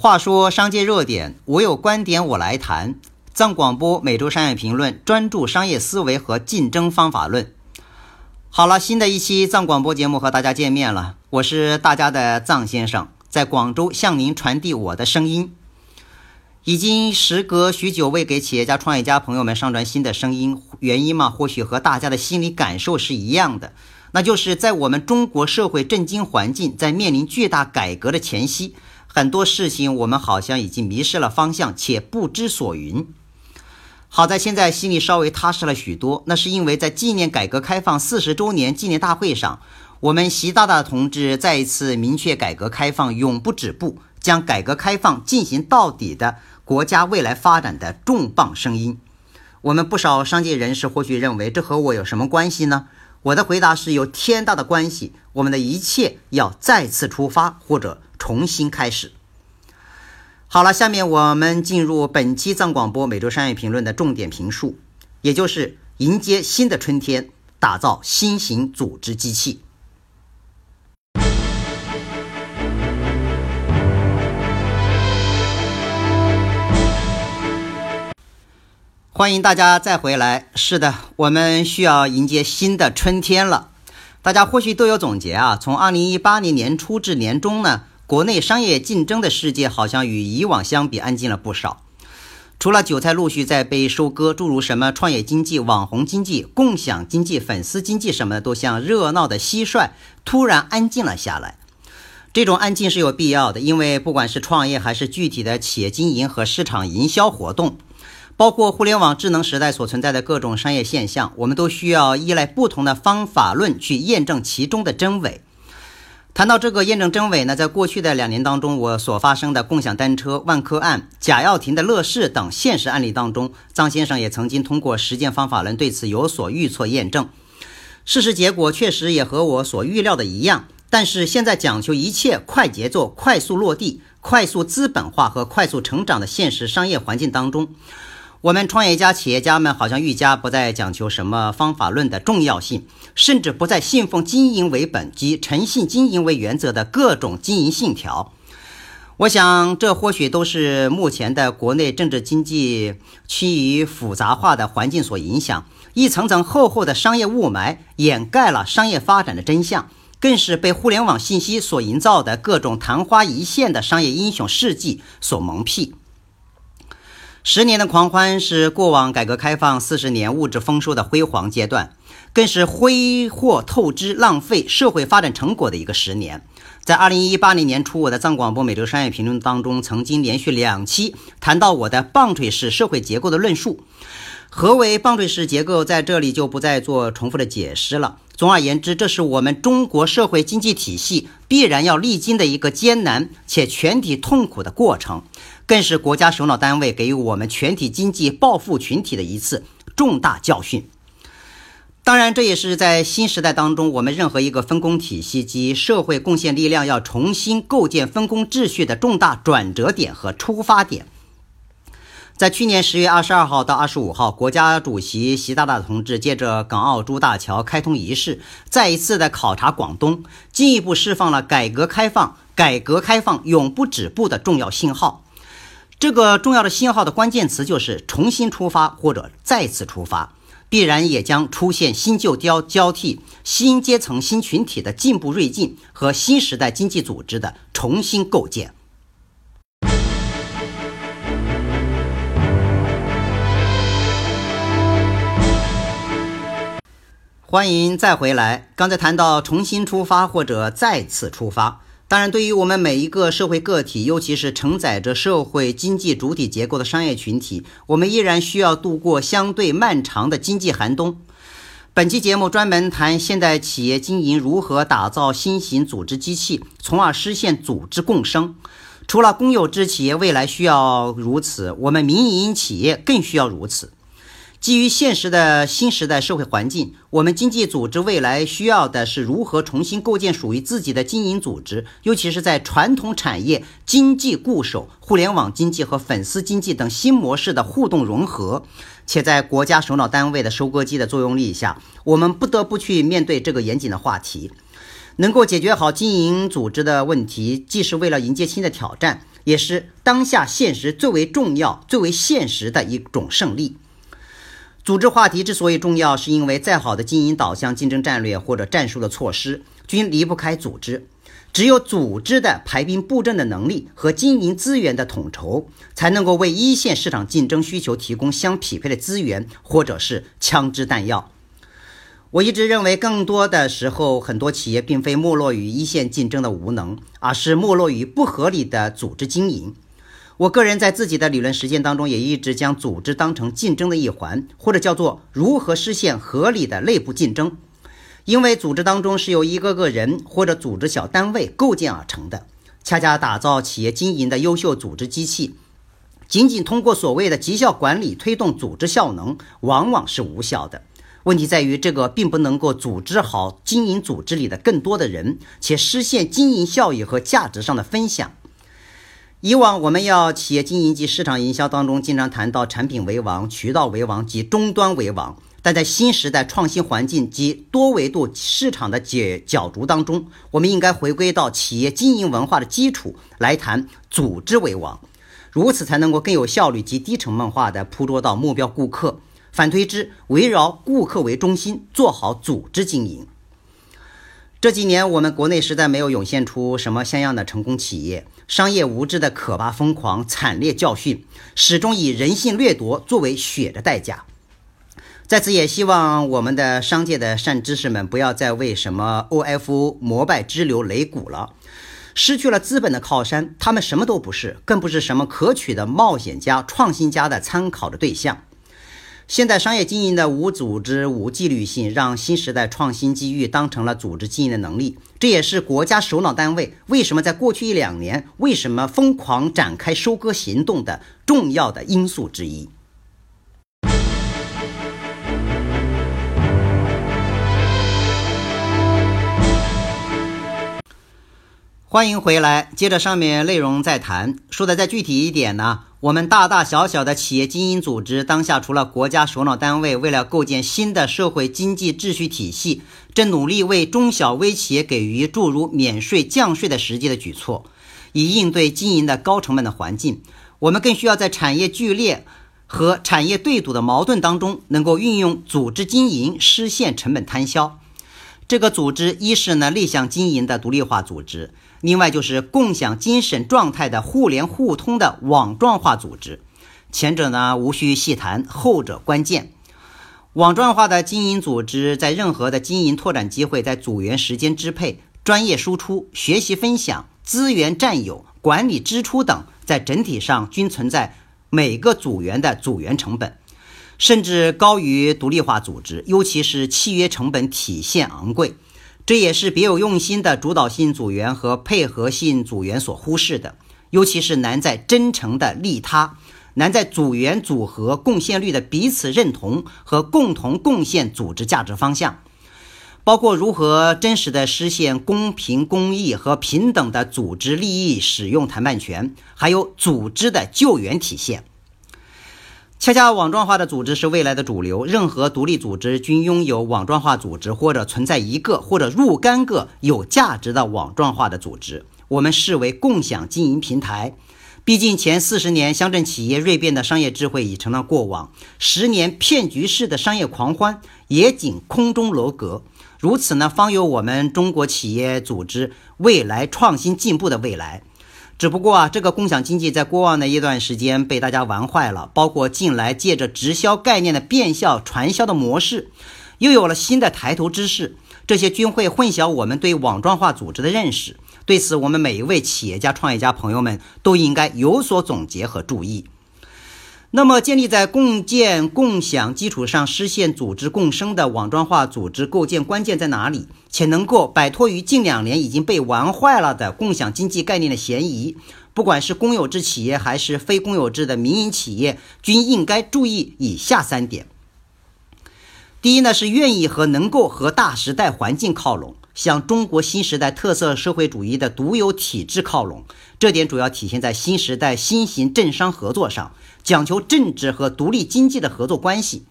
话说商界热点，我有观点我来谈。藏广播每周商业评论，专注商业思维和竞争方法论。好了，新的一期藏广播节目和大家见面了，我是大家的藏先生，在广州向您传递我的声音。已经时隔许久未给企业家、创业家朋友们上传新的声音，原因嘛，或许和大家的心理感受是一样的，那就是在我们中国社会震惊环境在面临巨大改革的前夕。很多事情我们好像已经迷失了方向，且不知所云。好在现在心里稍微踏实了许多，那是因为在纪念改革开放四十周年纪念大会上，我们习大大同志再一次明确改革开放永不止步，将改革开放进行到底的国家未来发展的重磅声音。我们不少商界人士或许认为这和我有什么关系呢？我的回答是有天大的关系。我们的一切要再次出发，或者。重新开始。好了，下面我们进入本期藏广播每周商业评论的重点评述，也就是迎接新的春天，打造新型组织机器。欢迎大家再回来。是的，我们需要迎接新的春天了。大家或许都有总结啊，从二零一八年年初至年中呢。国内商业竞争的世界好像与以往相比安静了不少，除了韭菜陆续在被收割，诸如什么创业经济、网红经济、共享经济、粉丝经济什么的，都像热闹的蟋蟀，突然安静了下来。这种安静是有必要的，因为不管是创业还是具体的企业经营和市场营销活动，包括互联网智能时代所存在的各种商业现象，我们都需要依赖不同的方法论去验证其中的真伪。谈到这个验证真伪呢，在过去的两年当中，我所发生的共享单车、万科案、贾跃亭的乐视等现实案例当中，张先生也曾经通过实践方法论对此有所预测验证。事实结果确实也和我所预料的一样。但是现在讲求一切快节奏、快速落地、快速资本化和快速成长的现实商业环境当中。我们创业家、企业家们好像愈加不再讲求什么方法论的重要性，甚至不再信奉经营为本及诚信经营为原则的各种经营信条。我想，这或许都是目前的国内政治经济趋于复杂化的环境所影响，一层层厚厚的商业雾霾掩盖了商业发展的真相，更是被互联网信息所营造的各种昙花一现的商业英雄事迹所蒙蔽。十年的狂欢是过往改革开放四十年物质丰收的辉煌阶段，更是挥霍透支、浪费社会发展成果的一个十年。在二零一八年年初，我的藏广播每周商业评论当中，曾经连续两期谈到我的棒槌式社会结构的论述。何为棒槌式结构，在这里就不再做重复的解释了。总而言之，这是我们中国社会经济体系必然要历经的一个艰难且全体痛苦的过程，更是国家首脑单位给予我们全体经济暴富群体的一次重大教训。当然，这也是在新时代当中，我们任何一个分工体系及社会贡献力量要重新构建分工秩序的重大转折点和出发点。在去年十月二十二号到二十五号，国家主席习大大同志借着港澳珠大桥开通仪式，再一次的考察广东，进一步释放了改革开放、改革开放永不止步的重要信号。这个重要的信号的关键词就是重新出发或者再次出发，必然也将出现新旧交交替、新阶层、新群体的进步锐进和新时代经济组织的重新构建。欢迎再回来。刚才谈到重新出发或者再次出发，当然，对于我们每一个社会个体，尤其是承载着社会经济主体结构的商业群体，我们依然需要度过相对漫长的经济寒冬。本期节目专门谈现代企业经营如何打造新型组织机器，从而实现组织共生。除了公有制企业未来需要如此，我们民营企业更需要如此。基于现实的新时代社会环境，我们经济组织未来需要的是如何重新构建属于自己的经营组织，尤其是在传统产业经济固守、互联网经济和粉丝经济等新模式的互动融合，且在国家首脑单位的收割机的作用力下，我们不得不去面对这个严谨的话题。能够解决好经营组织的问题，既是为了迎接新的挑战。也是当下现实最为重要、最为现实的一种胜利。组织话题之所以重要，是因为再好的经营导向竞争战略或者战术的措施，均离不开组织。只有组织的排兵布阵的能力和经营资源的统筹，才能够为一线市场竞争需求提供相匹配的资源或者是枪支弹药。我一直认为，更多的时候，很多企业并非没落于一线竞争的无能，而是没落于不合理的组织经营。我个人在自己的理论实践当中，也一直将组织当成竞争的一环，或者叫做如何实现合理的内部竞争。因为组织当中是由一个个人或者组织小单位构建而成的，恰恰打造企业经营的优秀组织机器，仅仅通过所谓的绩效管理推动组织效能，往往是无效的。问题在于，这个并不能够组织好经营组织里的更多的人，且实现经营效益和价值上的分享。以往我们要企业经营及市场营销当中，经常谈到产品为王、渠道为王及终端为王。但在新时代创新环境及多维度市场的解角逐当中，我们应该回归到企业经营文化的基础来谈组织为王，如此才能够更有效率及低成本化的捕捉到目标顾客。反推之，围绕顾客为中心，做好组织经营。这几年，我们国内实在没有涌现出什么像样的成功企业，商业无知的可怕疯狂惨烈教训，始终以人性掠夺作为血的代价。在此也希望我们的商界的善知识们不要再为什么 OFO 膜拜之流擂鼓了，失去了资本的靠山，他们什么都不是，更不是什么可取的冒险家、创新家的参考的对象。现在商业经营的无组织、无纪律性，让新时代创新机遇当成了组织经营的能力，这也是国家首脑单位为什么在过去一两年为什么疯狂展开收割行动的重要的因素之一。欢迎回来，接着上面内容再谈。说的再具体一点呢，我们大大小小的企业经营组织，当下除了国家首脑单位为了构建新的社会经济秩序体系，正努力为中小微企业给予诸如免税、降税的实际的举措，以应对经营的高成本的环境。我们更需要在产业剧烈和产业对赌的矛盾当中，能够运用组织经营实现成本摊销。这个组织一是呢内向经营的独立化组织。另外就是共享精神状态的互联互通的网状化组织，前者呢无需细谈，后者关键。网状化的经营组织在任何的经营拓展机会，在组员时间支配、专业输出、学习分享、资源占有、管理支出等，在整体上均存在每个组员的组员成本，甚至高于独立化组织，尤其是契约成本体现昂贵。这也是别有用心的主导性组员和配合性组员所忽视的，尤其是难在真诚的利他，难在组员组合贡献率的彼此认同和共同贡献组织价值方向，包括如何真实的实现公平公益和平等的组织利益使用谈判权，还有组织的救援体现。恰恰网状化的组织是未来的主流，任何独立组织均拥有网状化组织，或者存在一个或者若干个有价值的网状化的组织，我们视为共享经营平台。毕竟前四十年乡镇企业锐变的商业智慧已成了过往，十年骗局式的商业狂欢也仅空中楼阁。如此呢，方有我们中国企业组织未来创新进步的未来。只不过啊，这个共享经济在过往的一段时间被大家玩坏了，包括近来借着直销概念的变相传销的模式，又有了新的抬头之势，这些均会混淆我们对网状化组织的认识。对此，我们每一位企业家、创业家朋友们都应该有所总结和注意。那么，建立在共建共享基础上实现组织共生的网状化组织构建关键在哪里？且能够摆脱于近两年已经被玩坏了的共享经济概念的嫌疑？不管是公有制企业还是非公有制的民营企业，均应该注意以下三点：第一呢，是愿意和能够和大时代环境靠拢。向中国新时代特色社会主义的独有体制靠拢，这点主要体现在新时代新型政商合作上，讲求政治和独立经济的合作关系。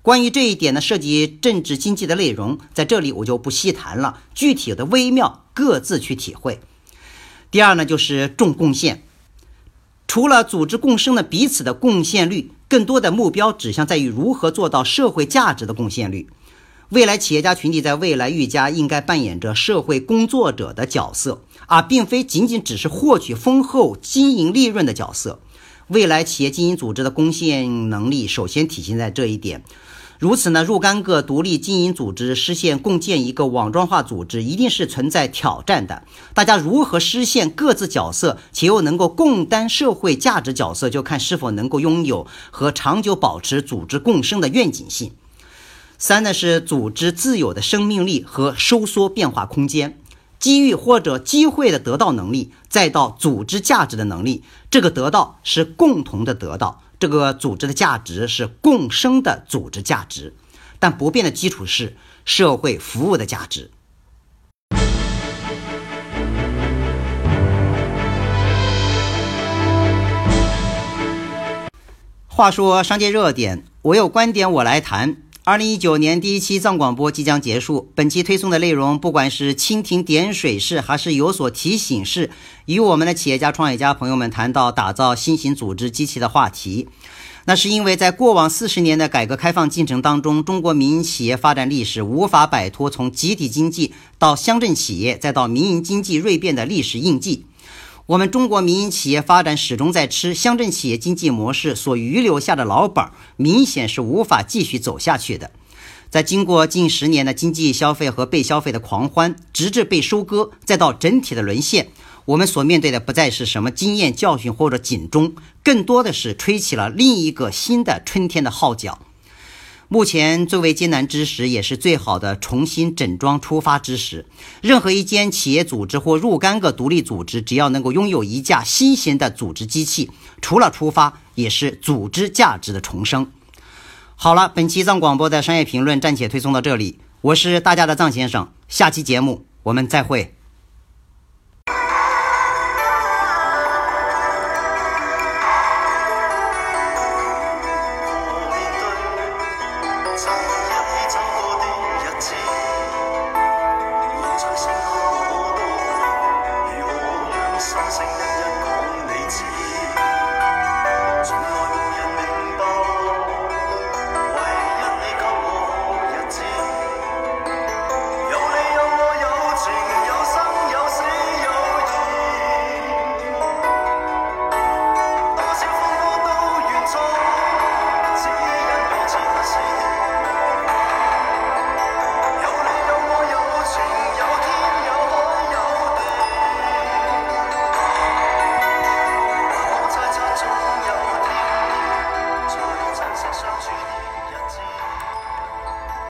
关于这一点呢，涉及政治经济的内容，在这里我就不细谈了，具体的微妙各自去体会。第二呢，就是重贡献。除了组织共生的彼此的贡献率，更多的目标指向在于如何做到社会价值的贡献率。未来企业家群体在未来愈加应该扮演着社会工作者的角色，而并非仅仅只是获取丰厚经营利润的角色。未来企业经营组织的贡献能力，首先体现在这一点。如此呢，若干个独立经营组织实现共建一个网状化组织，一定是存在挑战的。大家如何实现各自角色，且又能够共担社会价值角色，就看是否能够拥有和长久保持组织共生的愿景性。三呢是组织自有的生命力和收缩变化空间。机遇或者机会的得到能力，再到组织价值的能力，这个得到是共同的得到，这个组织的价值是共生的组织价值，但不变的基础是社会服务的价值。话说商界热点，我有观点，我来谈。二零一九年第一期藏广播即将结束，本期推送的内容，不管是蜻蜓点水式，还是有所提醒式，与我们的企业家、创业家朋友们谈到打造新型组织机器的话题。那是因为在过往四十年的改革开放进程当中，中国民营企业发展历史无法摆脱从集体经济到乡镇企业，再到民营经济锐变的历史印记。我们中国民营企业发展始终在吃乡镇企业经济模式所遗留下的老本，明显是无法继续走下去的。在经过近十年的经济消费和被消费的狂欢，直至被收割，再到整体的沦陷，我们所面对的不再是什么经验教训或者警钟，更多的是吹起了另一个新的春天的号角。目前最为艰难之时，也是最好的重新整装出发之时。任何一间企业组织或若干个独立组织，只要能够拥有一架新型的组织机器，除了出发，也是组织价值的重生。好了，本期藏广播的商业评论暂且推送到这里，我是大家的藏先生，下期节目我们再会。